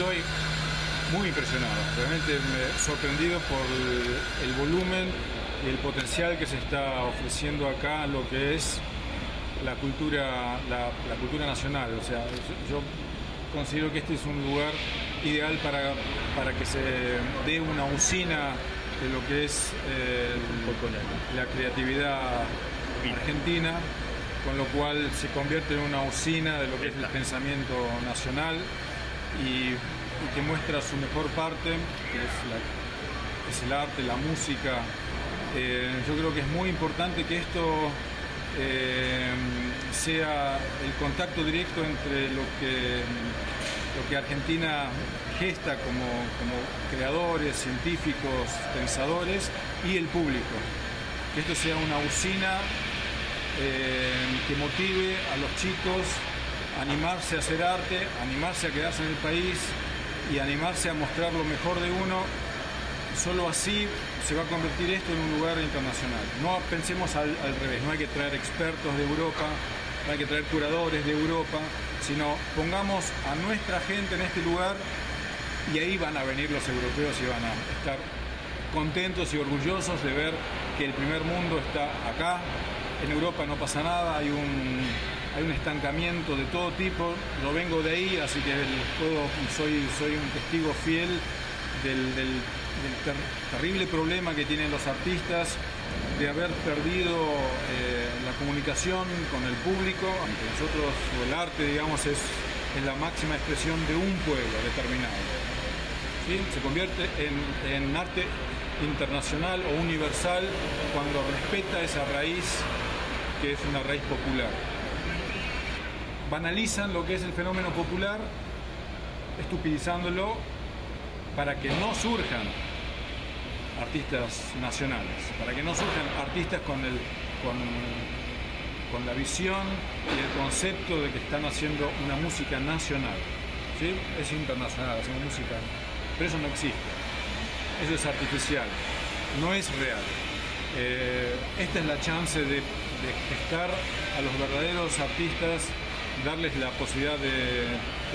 estoy muy impresionado, realmente me sorprendido por el, volumen y el potencial que se está ofreciendo acá lo que es la cultura, la, cultura nacional. O sea, yo, considero que este es un lugar ideal para, para que se dé una usina de lo que es eh, la creatividad argentina, con lo cual se convierte en una usina de lo que es el pensamiento nacional y, que muestra su mejor parte, que es, el arte, la música. Eh, yo creo que es muy importante que esto eh, sea el contacto directo entre lo que, lo que Argentina gesta como, creadores, científicos, pensadores y el público. Que esto sea una usina eh, que motive a los chicos animarse a hacer arte, animarse a quedarse en el país y animarse a mostrar lo mejor de uno. Solo así se va a convertir esto en un lugar internacional. No pensemos al, revés, no hay que traer expertos de Europa, no hay que traer curadores de Europa, sino pongamos a nuestra gente en este lugar y ahí van a venir los europeos y van a estar contentos y orgullosos de ver que el primer mundo está acá. En Europa no pasa nada, hay un, hay un estancamiento de todo tipo, lo vengo de ahí, así que soy, un testigo fiel del, terrible problema que tienen los artistas de haber perdido eh, la comunicación con el público, aunque nosotros, el arte, digamos, es, es la máxima expresión de un pueblo determinado. Se convierte en, arte internacional o universal cuando respeta esa raíz que es una raíz popular. Banalizan lo que es el fenómeno popular, estupidizándolo para que no surjan artistas nacionales, para que no surjan artistas con, el, con, con la visión y el concepto de que están haciendo una música nacional. ¿sí? Es internacional, hacemos música pero eso no existe. Eso es artificial, no es real. Eh, esta es la chance de, gestar a los verdaderos artistas, darles la posibilidad de,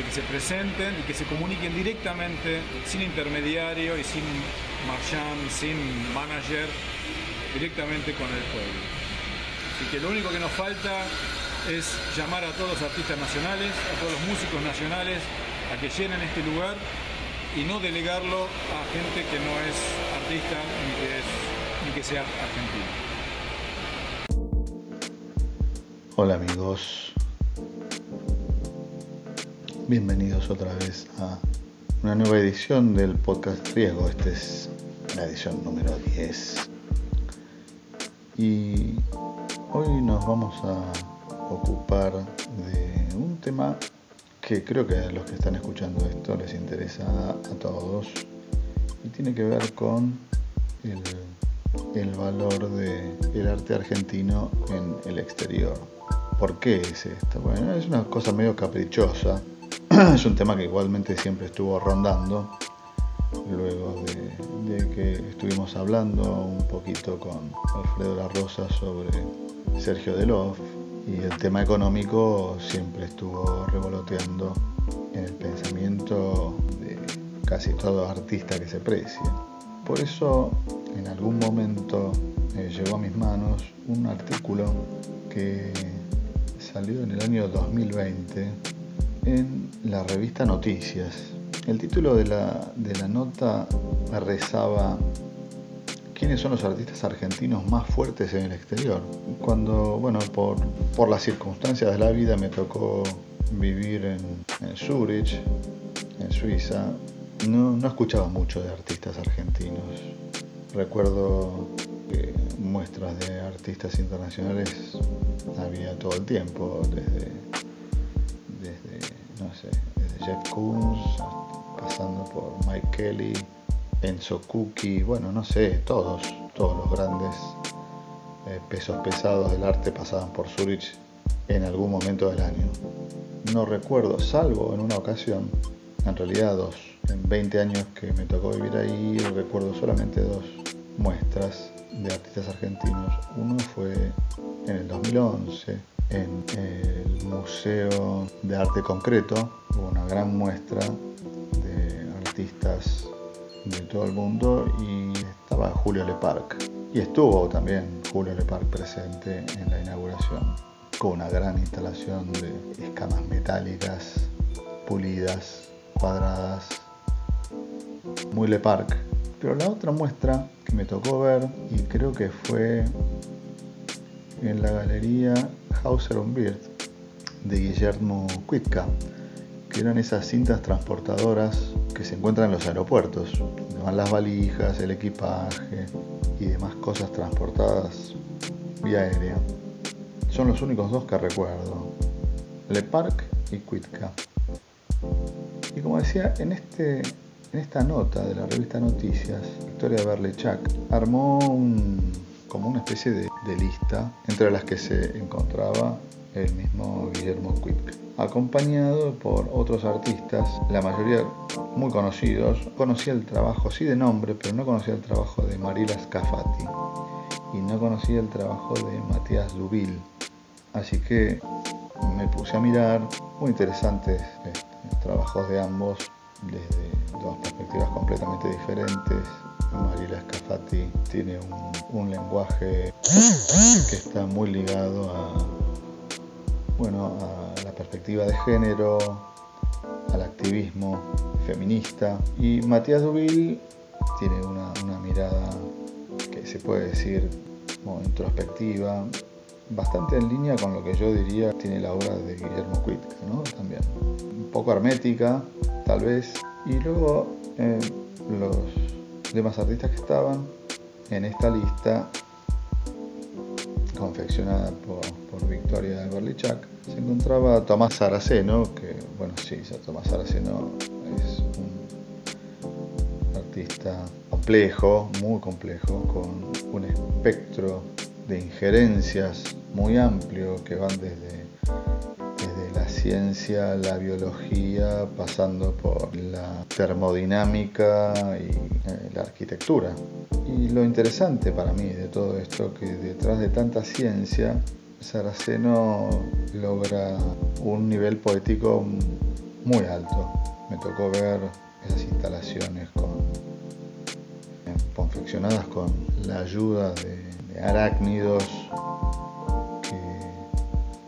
que se presenten y que se comuniquen directamente, sin intermediario y sin marchand, sin manager, directamente con el pueblo. Así que lo único que nos falta es llamar a todos los artistas nacionales, a todos los músicos nacionales, a que llenen este lugar y no delegarlo a gente que no es artista ni que, sea argentino. Hola amigos, bienvenidos otra vez a una nueva edición del podcast Riesgo. Esta es la edición número 10. Y hoy nos vamos a ocupar de un tema que creo que a los que están escuchando esto les interesa a todos y tiene que ver con el, valor del arte argentino en el exterior. ¿Por qué es esto? Bueno, es una cosa medio caprichosa, es un tema que igualmente siempre estuvo rondando, luego de, que estuvimos hablando un poquito con Alfredo La Rosa sobre Sergio Delof, y el tema económico siempre estuvo revoloteando en el pensamiento de casi todo artista que se precie. Por eso en algún momento eh, llegó a mis manos un artículo que salió en el año 2020 en la revista Noticias. El título de la, de la nota rezaba quiénes son los artistas argentinos más fuertes en el exterior. Cuando, bueno, por, por las circunstancias de la vida me tocó vivir en, en Zurich, en Suiza, no, no escuchaba mucho de artistas argentinos. Recuerdo que muestras de artistas internacionales había todo el tiempo, desde, sé, desde Jeff Koons, pasando por Mike Kelly, Enzo Cookie, bueno, no sé, todos, todos los grandes eh, pesos pesados del arte pasaban por Zurich en algún momento del año. No recuerdo, salvo en una ocasión, en realidad dos, en 20 años que me tocó vivir ahí, recuerdo solamente dos muestras de artistas argentinos. Uno fue en el 2011 en el Museo de Arte Concreto, una gran muestra de artistas de todo el mundo y estaba Julio Leparc. Y estuvo también Julio Leparc presente en la inauguración, con una gran instalación de escamas metálicas, pulidas, cuadradas, muy Leparc. Pero la otra muestra que me tocó ver, y creo que fue en la galería Hauser on Beard de Guillermo Kuitka, que eran esas cintas transportadoras que se encuentran en los aeropuertos, donde van las valijas, el equipaje y demás cosas transportadas vía aérea. Son los únicos dos que recuerdo, Le Parc y Kuitka. Y como decía, en, este, en esta nota de la revista Noticias, Victoria Berlechak armó como una especie de, de lista entre las que se encontraba el mismo Guillermo Quick, acompañado por otros artistas, la mayoría muy conocidos. Conocía el trabajo, sí de nombre, pero no conocía el trabajo de Marila Scafati y no conocía el trabajo de Matías Lubil. Así que me puse a mirar, muy interesantes este, trabajos de ambos dos perspectivas completamente diferentes. Marila Scafati tiene un, lenguaje que está muy ligado a bueno, a la perspectiva de género, al activismo feminista. Y Matías Duville tiene una, mirada que se puede decir introspectiva, bastante en línea con lo que yo diría tiene la obra de Guillermo Cuitca, ¿no? También. Un poco hermética, tal vez. Y luego eh, los demás artistas que estaban en esta lista confeccionada por, Victoria Gorlichak, se encontraba Tomás Saraceno, que, bueno, sí, Tomás Saraceno es un artista complejo, muy complejo, con un espectro de injerencias muy amplio que van desde ciencia, la biología, pasando por la termodinámica y eh, la arquitectura. Y lo interesante para mí de todo esto, que detrás de tanta ciencia, Saraceno logra un nivel poético muy alto. Me tocó ver esas instalaciones con, confeccionadas con la ayuda de arácnidos que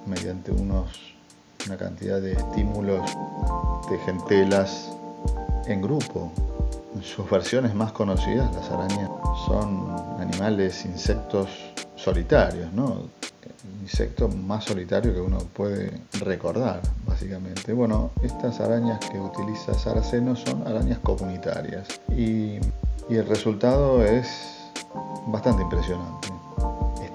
mediante unos una cantidad de estímulos de gentelas en grupo. Sus versiones más conocidas, las arañas son animales, insectos solitarios, ¿no? Insecto más solitario que uno puede recordar, básicamente. Bueno, estas arañas que utiliza Saraceno son arañas comunitarias y, y el resultado es bastante impresionante,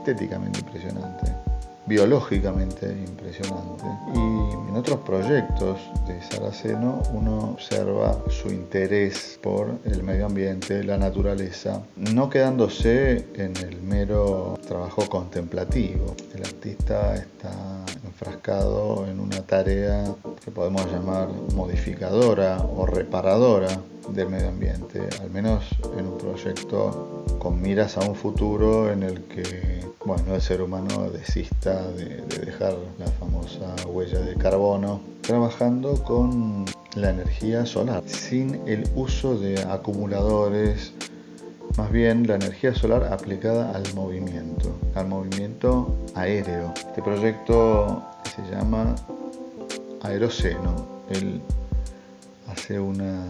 estéticamente impresionante biológicamente impresionante. Y en otros proyectos de Saraceno uno observa su interés por el medio ambiente, la naturaleza, no quedándose en el mero trabajo contemplativo. El artista está enfrascado en una tarea que podemos llamar modificadora o reparadora del medio ambiente, al menos en un proyecto con miras a un futuro en el que bueno, el ser humano desista de, dejar la famosa huella de carbono, trabajando con la energía solar, sin el uso de acumuladores, más bien la energía solar aplicada al movimiento, al movimiento aéreo. Este proyecto se llama Aeroceno. Él hace una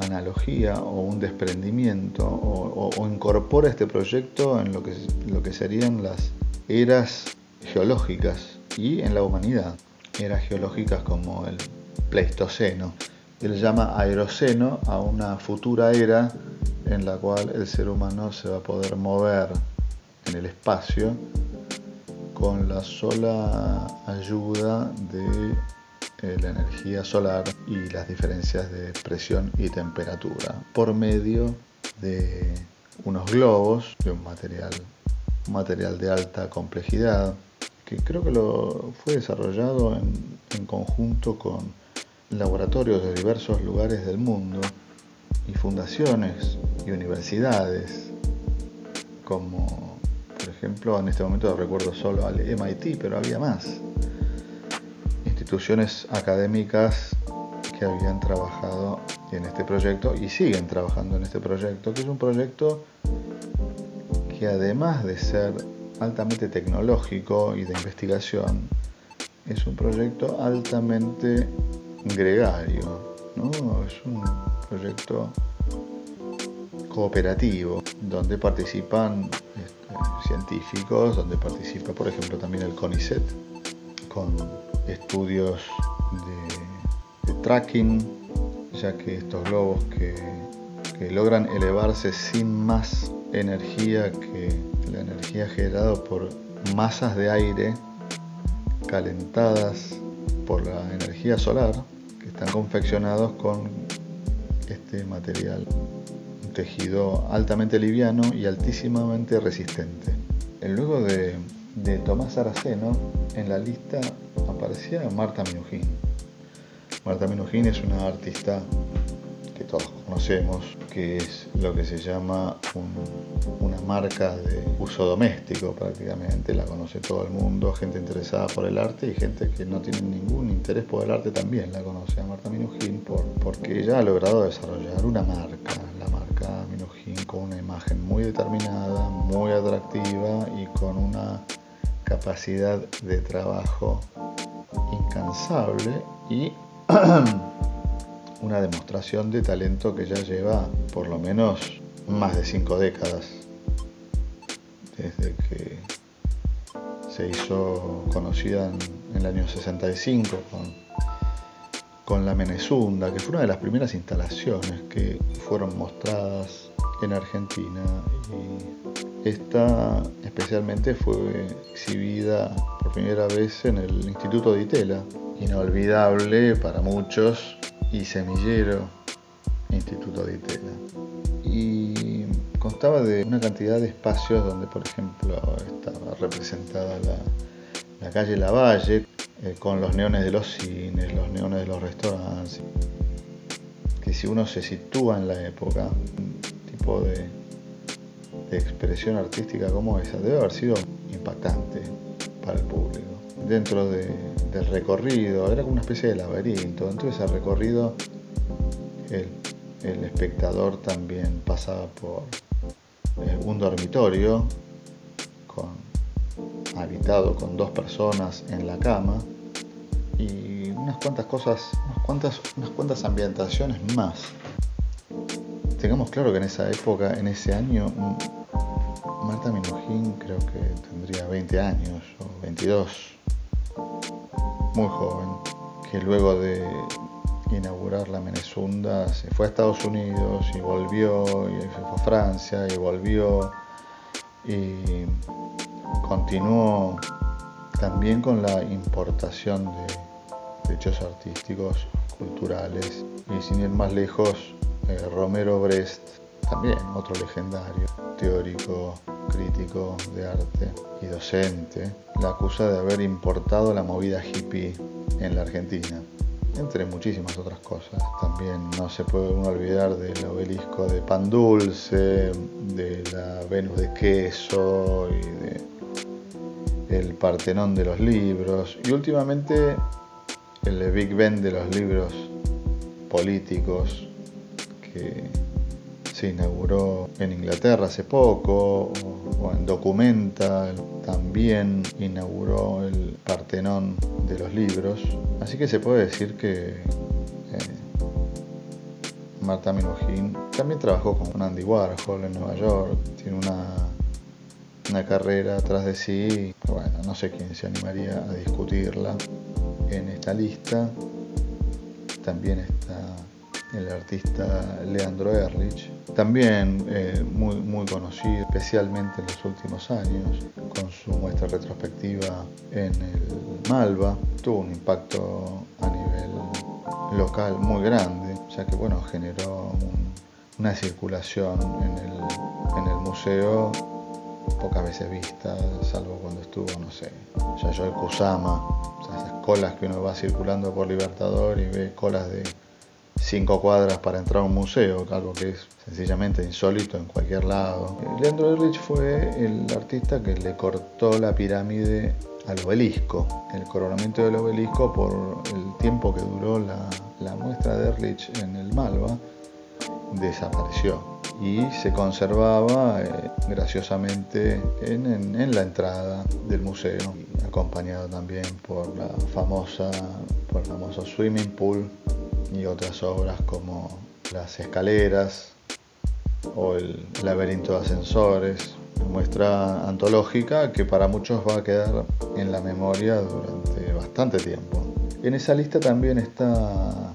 analogía o un desprendimiento o, incorpora este proyecto en lo que, lo que serían las eras geológicas y en la humanidad. Eras geológicas como el Pleistoceno. Él llama aeroceno a una futura era en la cual el ser humano se va a poder mover en el espacio con la sola ayuda de la energía solar y las diferencias de presión y temperatura por medio de unos globos de un material, material de alta complejidad que creo que lo fue desarrollado en, conjunto con laboratorios de diversos lugares del mundo y fundaciones y universidades como por ejemplo, en este momento recuerdo solo al MIT, pero había más instituciones académicas que habían trabajado en este proyecto y siguen trabajando en este proyecto, que es un proyecto que además de ser altamente tecnológico y de investigación, es un proyecto altamente gregario, ¿no? es un proyecto cooperativo donde participan este, científicos, donde participa por ejemplo también el CONICET con estudios de, tracking, ya que estos globos que, logran elevarse sin más energía que la energía generada por masas de aire calentadas por la energía solar, que están confeccionados con este material, un tejido altamente liviano y altísimamente resistente. Luego de, de Tomás Araceno, en la lista aparecía Marta Minujín. Marta Minujín es una artista que todos conocemos, que es lo que se llama una marca de uso doméstico prácticamente, la conoce todo el mundo, gente interesada por el arte y gente que no tiene ningún interés por el arte también la conoce a Marta Minujín por, porque ella ha logrado desarrollar una marca, la marca Minujín con una imagen muy determinada, muy atractiva y con una capacidad de trabajo incansable y una demostración de talento que ya lleva por lo menos más de cinco décadas, desde que se hizo conocida en, el año 65 con, con la Menezunda, que fue una de las primeras instalaciones que fueron mostradas en Argentina esta especialmente fue exhibida por primera vez en el Instituto de Itela, inolvidable para muchos y semillero Instituto de Itela. Y constaba de una cantidad de espacios donde, por ejemplo, estaba representada la, calle Lavalle, eh, con los neones de los cines, los neones de los restaurantes, que si uno se sitúa en la época, un tipo de, expresión artística como esa debe haber sido impactante para el público. Dentro de, del recorrido, era como una especie de laberinto. Dentro de ese recorrido el, espectador también pasaba por eh, un dormitorio habitado con dos personas en la cama y unas cuantas cosas, unas cuantas, unas cuantas ambientaciones más. Tengamos claro que en esa época, en ese año, Marta Minujín creo que tendría 20 años o 22 muy joven, que luego de inaugurar la Menezunda se fue a Estados Unidos y volvió, y se fue a Francia y volvió y continuó también con la importación de, hechos artísticos, culturales y sin ir más lejos, eh, Romero Brest, también otro legendario, teórico, crítico de arte y docente, la acusa de haber importado la movida hippie en la Argentina, entre muchísimas otras cosas. También no se puede uno olvidar del obelisco de pan dulce, de la Venus de queso y de el Partenón de los libros y últimamente el Big Ben de los libros políticos que se inauguró en Inglaterra hace poco, o, en Documenta también inauguró el Partenón de los libros. Así que se puede decir que eh, Marta Minujín también trabajó con Andy Warhol en Nueva York, tiene una, una carrera atrás de sí, bueno, no sé quién se animaría a discutirla en esta lista. También está el artista Leandro Erlich, también eh, muy, muy conocido, especialmente en los últimos años, con su muestra retrospectiva en el Malva, tuvo un impacto a nivel local muy grande, ya que bueno, generó una circulación en el, en el museo pocas veces vista, salvo cuando estuvo, no sé, Yayoi Kusama, esas colas que uno va circulando por Libertador y ve colas de cinco cuadras para entrar a un museo, algo que es sencillamente insólito en cualquier lado. Leandro Erlich fue el artista que le cortó la pirámide al obelisco, el coronamiento del obelisco por el tiempo que duró la, la muestra de Erlich en el Malva, desapareció y se conservaba eh, graciosamente en, la entrada del museo, acompañado también por la famosa, por el famoso swimming pool y otras obras como las escaleras o el laberinto de ascensores, muestra antológica que para muchos va a quedar en la memoria durante bastante tiempo. En esa lista también está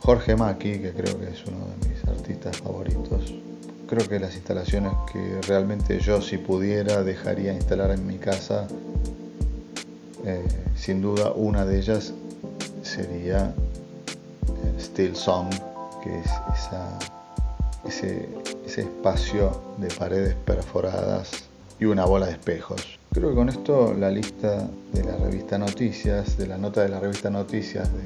Jorge Maki, que creo que es uno de mis artistas favoritos. Creo que las instalaciones que realmente yo si pudiera dejaría instalar en mi casa, eh, sin duda una de ellas sería eh, Still Song, que es ese, ese espacio de paredes perforadas y una bola de espejos. Creo que con esto la lista de la revista Noticias, de la nota de la revista Noticias de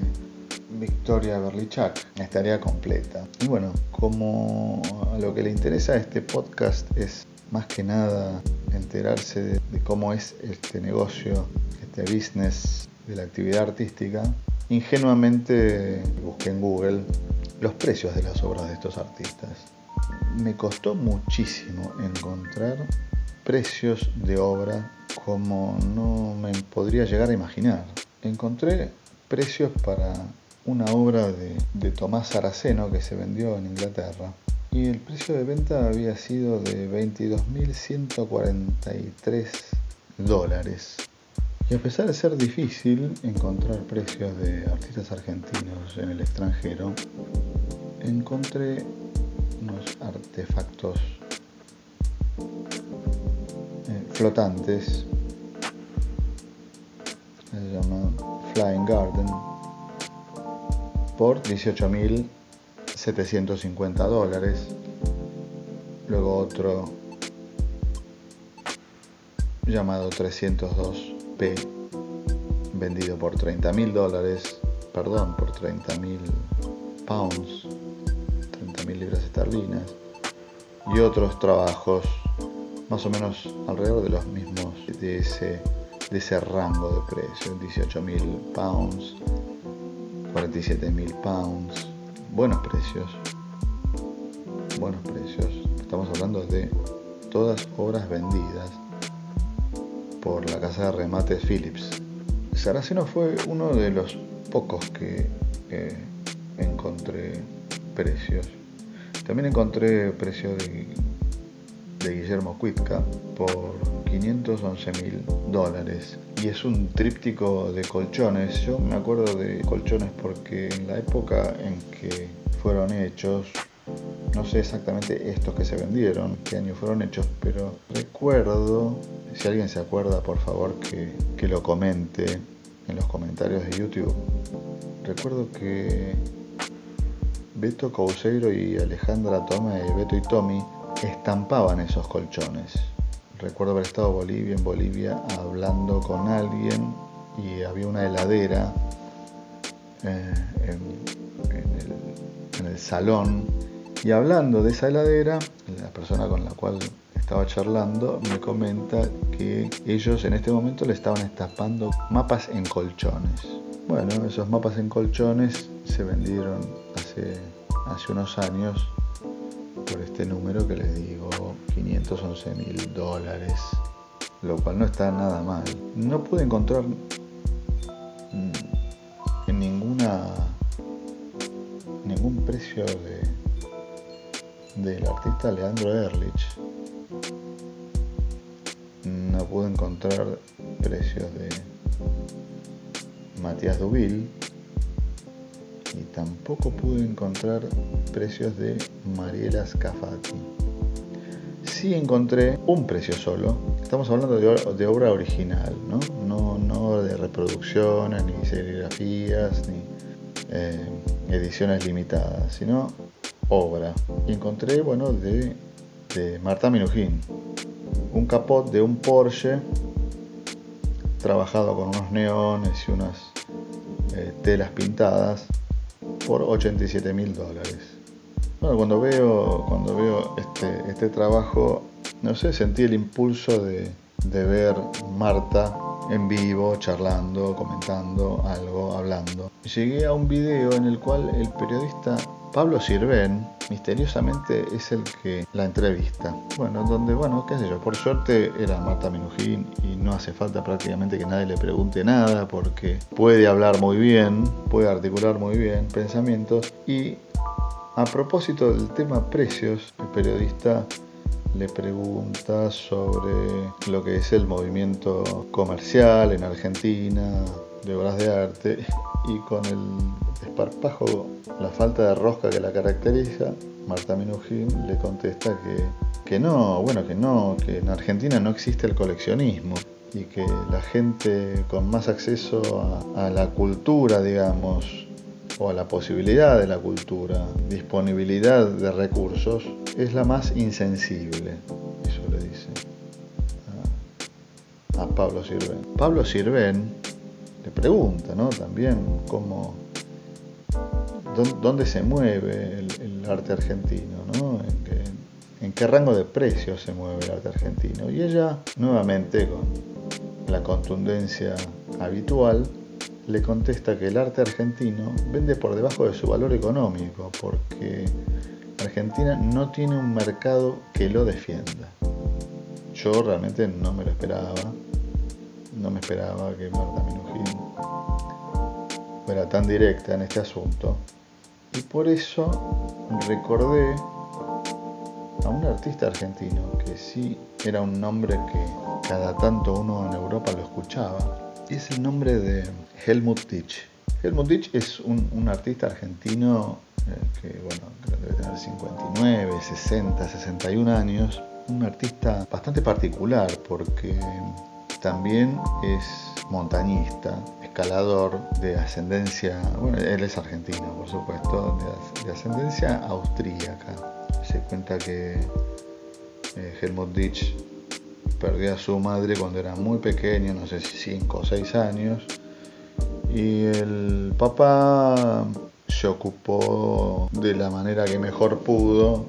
Victoria Berlichak estaría completa. Y bueno, como lo que le interesa a este podcast es más que nada enterarse de, cómo es este negocio, este business de la actividad artística, ingenuamente busqué en Google los precios de las obras de estos artistas. Me costó muchísimo encontrar precios de obra como no me podría llegar a imaginar. Encontré precios para una obra de, Tomás Saraceno que se vendió en Inglaterra. Y el precio de venta había sido de 22.143 dólares. Y a pesar de ser difícil encontrar precios de artistas argentinos en el extranjero, encontré unos artefactos eh, flotantes, se llama Flying Garden, por 18.750 dólares. Luego otro llamado 302P vendido por 30.000 dólares, perdón, por 30.000 pounds, 30.000 libras esterlinas. Y otros trabajos más o menos alrededor de los mismos de ese, de ese rango de precio, 18.000 pounds, 47 mil pounds. Buenos precios. Buenos precios. Estamos hablando de todas obras vendidas por la casa de remates Philips. Saraceno fue uno de los pocos que, encontré precios. También encontré precios de, de Guillermo Cuitca por 511 mil dólares y es un tríptico de colchones. Yo me acuerdo de colchones porque en la época en que fueron hechos, no sé exactamente estos que se vendieron, qué año fueron hechos, pero recuerdo, si alguien se acuerda por favor que, que lo comente en los comentarios de YouTube. Recuerdo que Beto Couseiro y Alejandra Tome, Beto y Tommy, estampaban esos colchones recuerdo haber estado en Bolivia, en Bolivia hablando con alguien y había una heladera eh, en, el, salón y hablando de esa heladera, la persona con la cual estaba charlando me comenta que ellos en este momento le estaban estampando mapas en colchones. Bueno, esos mapas en colchones se vendieron hace unos años por este número que les digo, 511 mil dólares, lo cual no está nada mal. No pude encontrar mm, en ninguna ningún precio de del artista Leandro Erlich. No pude encontrar precios de Matías Dubil y tampoco pude encontrar precios de Mariela Scafati. Sí encontré un precio solo. Estamos hablando de, obra original, ¿no? ¿no? de reproducciones, ni serigrafías, ni eh, ediciones limitadas, sino obra. Y encontré, bueno, de, de Marta Minujín. Un capot de un Porsche trabajado con unos neones y unas eh, telas pintadas por 87 mil dólares. Bueno, cuando veo, cuando veo este, este trabajo, no sé, sentí el impulso de, de ver Marta en vivo, charlando, comentando algo, hablando. Llegué a un video en el cual el periodista Pablo Sirven misteriosamente es el que la entrevista. Bueno, donde, bueno, qué sé yo, por suerte era Marta Minujín y no hace falta prácticamente que nadie le pregunte nada porque puede hablar muy bien, puede articular muy bien pensamientos y a propósito del tema precios, el periodista le pregunta sobre lo que es el movimiento comercial en Argentina de obras de arte y con el desparpajo, la falta de rosca que la caracteriza, Marta Minujín le contesta que, que no, bueno, que no, que en Argentina no existe el coleccionismo y que la gente con más acceso a, a la cultura, digamos, o a la posibilidad de la cultura, disponibilidad de recursos, es la más insensible. Eso le dice a, Pablo Sirven. Pablo Sirven le pregunta, ¿no? También cómo, dónde se mueve el, arte argentino, ¿no? ¿En qué, rango de precios se mueve el arte argentino. Y ella, nuevamente, con la contundencia habitual, le contesta que el arte argentino vende por debajo de su valor económico porque Argentina no tiene un mercado que lo defienda. Yo realmente no me lo esperaba, no me esperaba que Marta fuera tan directa en este asunto y por eso recordé a un artista argentino que sí era un nombre que cada tanto uno en Europa lo escuchaba, es el nombre de Helmut Ditch. Helmut Ditch es un, artista argentino eh, que, bueno, debe tener 59, 60, 61 años. Un artista bastante particular porque también es montañista, escalador de ascendencia, bueno, él es argentino, por supuesto, de, ascendencia austríaca. Se cuenta que eh, Helmut Ditch perdió a su madre cuando era muy pequeño, no sé si 5 o 6 años, y el papá se ocupó de la manera que mejor pudo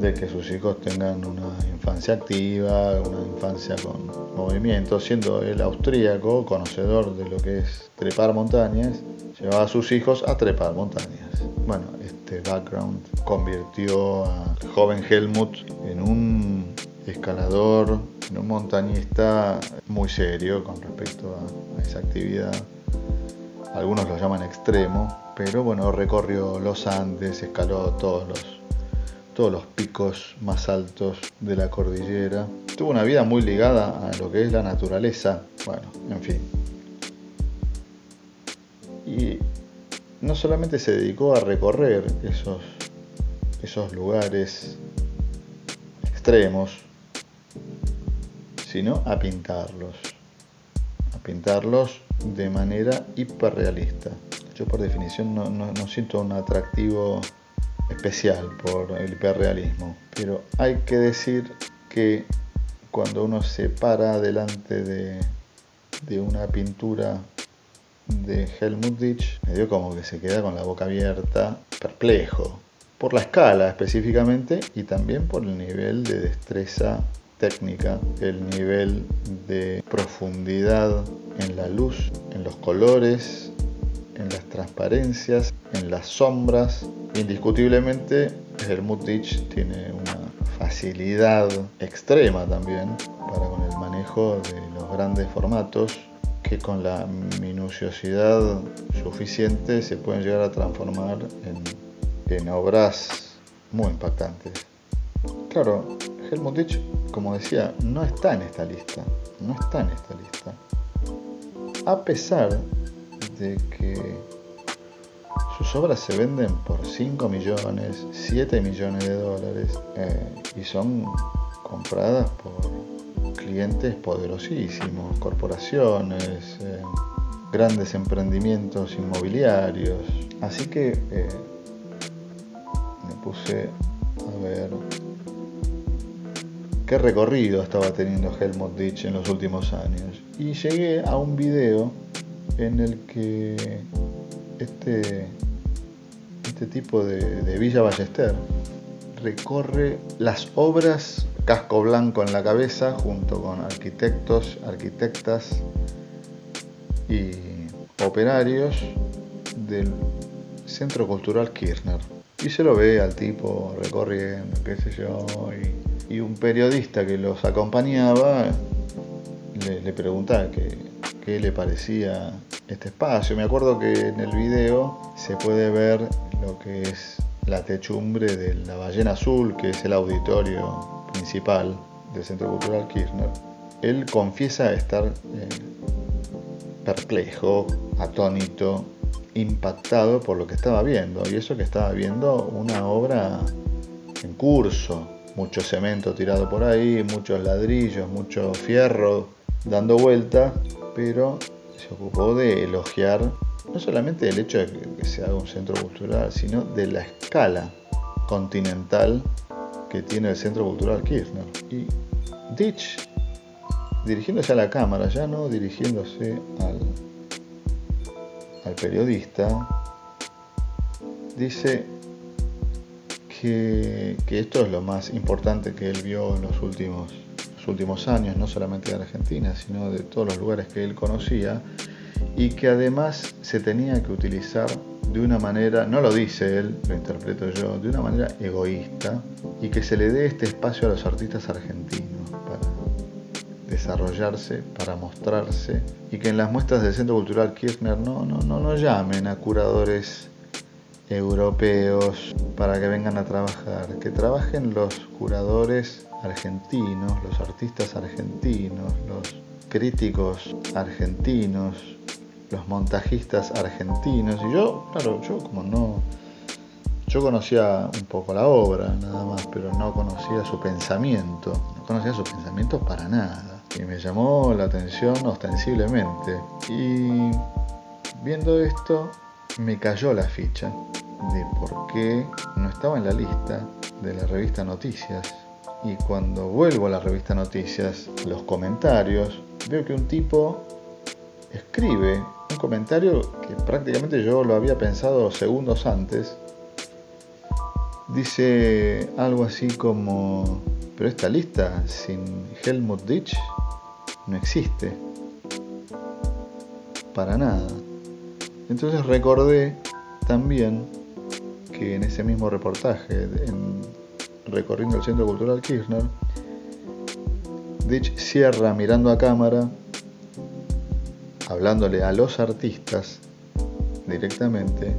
de que sus hijos tengan una infancia activa, una infancia con movimiento, siendo él austríaco, conocedor de lo que es trepar montañas, llevaba a sus hijos a trepar montañas. Bueno, este background convirtió al joven Helmut en un escalador, en un montañista muy serio con respecto a esa actividad algunos lo llaman extremo, pero bueno, recorrió los Andes, escaló todos los, todos los picos más altos de la cordillera. Tuvo una vida muy ligada a lo que es la naturaleza, bueno, en fin. Y no solamente se dedicó a recorrer esos, esos lugares extremos, sino a pintarlos. A pintarlos de manera hiperrealista. Yo por definición no, siento un atractivo especial por el hiperrealismo, pero hay que decir que cuando uno se para delante de, de una pintura de Helmut Ditch, medio como que se queda con la boca abierta, perplejo, por la escala específicamente y también por el nivel de destreza técnica, el nivel de profundidad en la luz, en los colores, en las transparencias, en las sombras. Indiscutiblemente, Helmut Ditch tiene una facilidad extrema también para con el manejo de los grandes formatos que con la minuciosidad suficiente se pueden llegar a transformar en, en obras muy impactantes. Claro, Helmut Ditch, como decía, no está en esta lista. No está en esta lista. A pesar de que sus obras se venden por 5 millones, 7 millones de dólares eh, y son compradas por clientes poderosísimos, corporaciones, eh, grandes emprendimientos inmobiliarios. Así que eh, me puse a ver qué recorrido estaba teniendo Helmut Ditch en los últimos años. Y llegué a un video en el que este este tipo de, Villa Ballester, recorre las obras casco blanco en la cabeza junto con arquitectos, arquitectas y operarios del Centro Cultural Kirchner. Y se lo ve al tipo recorriendo, qué sé yo, y, un periodista que los acompañaba le, le preguntaba qué, qué le parecía este espacio. Me acuerdo que en el video se puede ver lo que es la techumbre de la ballena azul, que es el auditorio principal del Centro Cultural Kirchner. Él confiesa estar eh, perplejo, atónito, impactado por lo que estaba viendo. Y eso que estaba viendo una obra en curso, mucho cemento tirado por ahí, muchos ladrillos, mucho fierro dando vuelta, pero se ocupó de elogiar no solamente el hecho de que se haga un centro cultural, sino de la escala continental que tiene el Centro Cultural Kirchner. Y Ditch, dirigiéndose a la cámara, ya no dirigiéndose al, periodista, dice que, que, esto es lo más importante que él vio en los últimos últimos años, no solamente de Argentina, sino de todos los lugares que él conocía, y que además se tenía que utilizar de una manera, no lo dice él, lo interpreto yo, de una manera egoísta, y que se le dé este espacio a los artistas argentinos para desarrollarse, para mostrarse, y que en las muestras del Centro Cultural Kirchner no, no, no, no llamen a curadores europeos para que vengan a trabajar, que trabajen los curadores argentinos, los artistas argentinos, los críticos argentinos, los montajistas argentinos. Y yo, claro, yo como no, yo conocía un poco la obra nada más, pero no conocía su pensamiento, no conocía su pensamiento para nada. Y me llamó la atención ostensiblemente. Y viendo esto, me cayó la ficha de por qué no estaba en la lista de la revista Noticias. Y cuando vuelvo a la revista Noticias, los comentarios, veo que un tipo escribe un comentario que prácticamente yo lo había pensado segundos antes. Dice algo así como, pero esta lista sin Helmut Ditch no existe. Para nada. Entonces recordé también que en ese mismo reportaje, en, recorriendo el Centro Cultural Kirchner, Ditch cierra mirando a cámara, hablándole a los artistas directamente,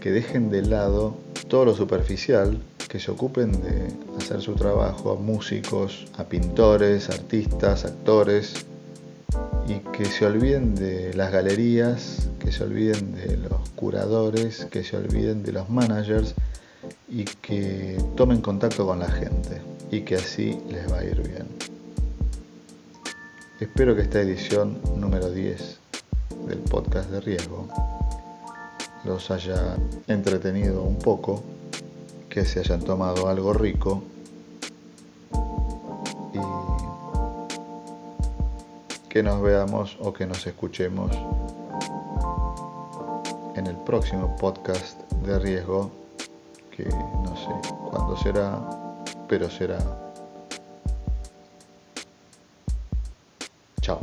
que dejen de lado todo lo superficial, que se ocupen de hacer su trabajo a músicos, a pintores, artistas, actores, y que se olviden de las galerías, que se olviden de los curadores, que se olviden de los managers y que tomen contacto con la gente y que así les va a ir bien. Espero que esta edición número 10 del podcast de riesgo los haya entretenido un poco, que se hayan tomado algo rico que nos veamos o que nos escuchemos en el próximo podcast de riesgo que no sé cuándo será, pero será. Chao.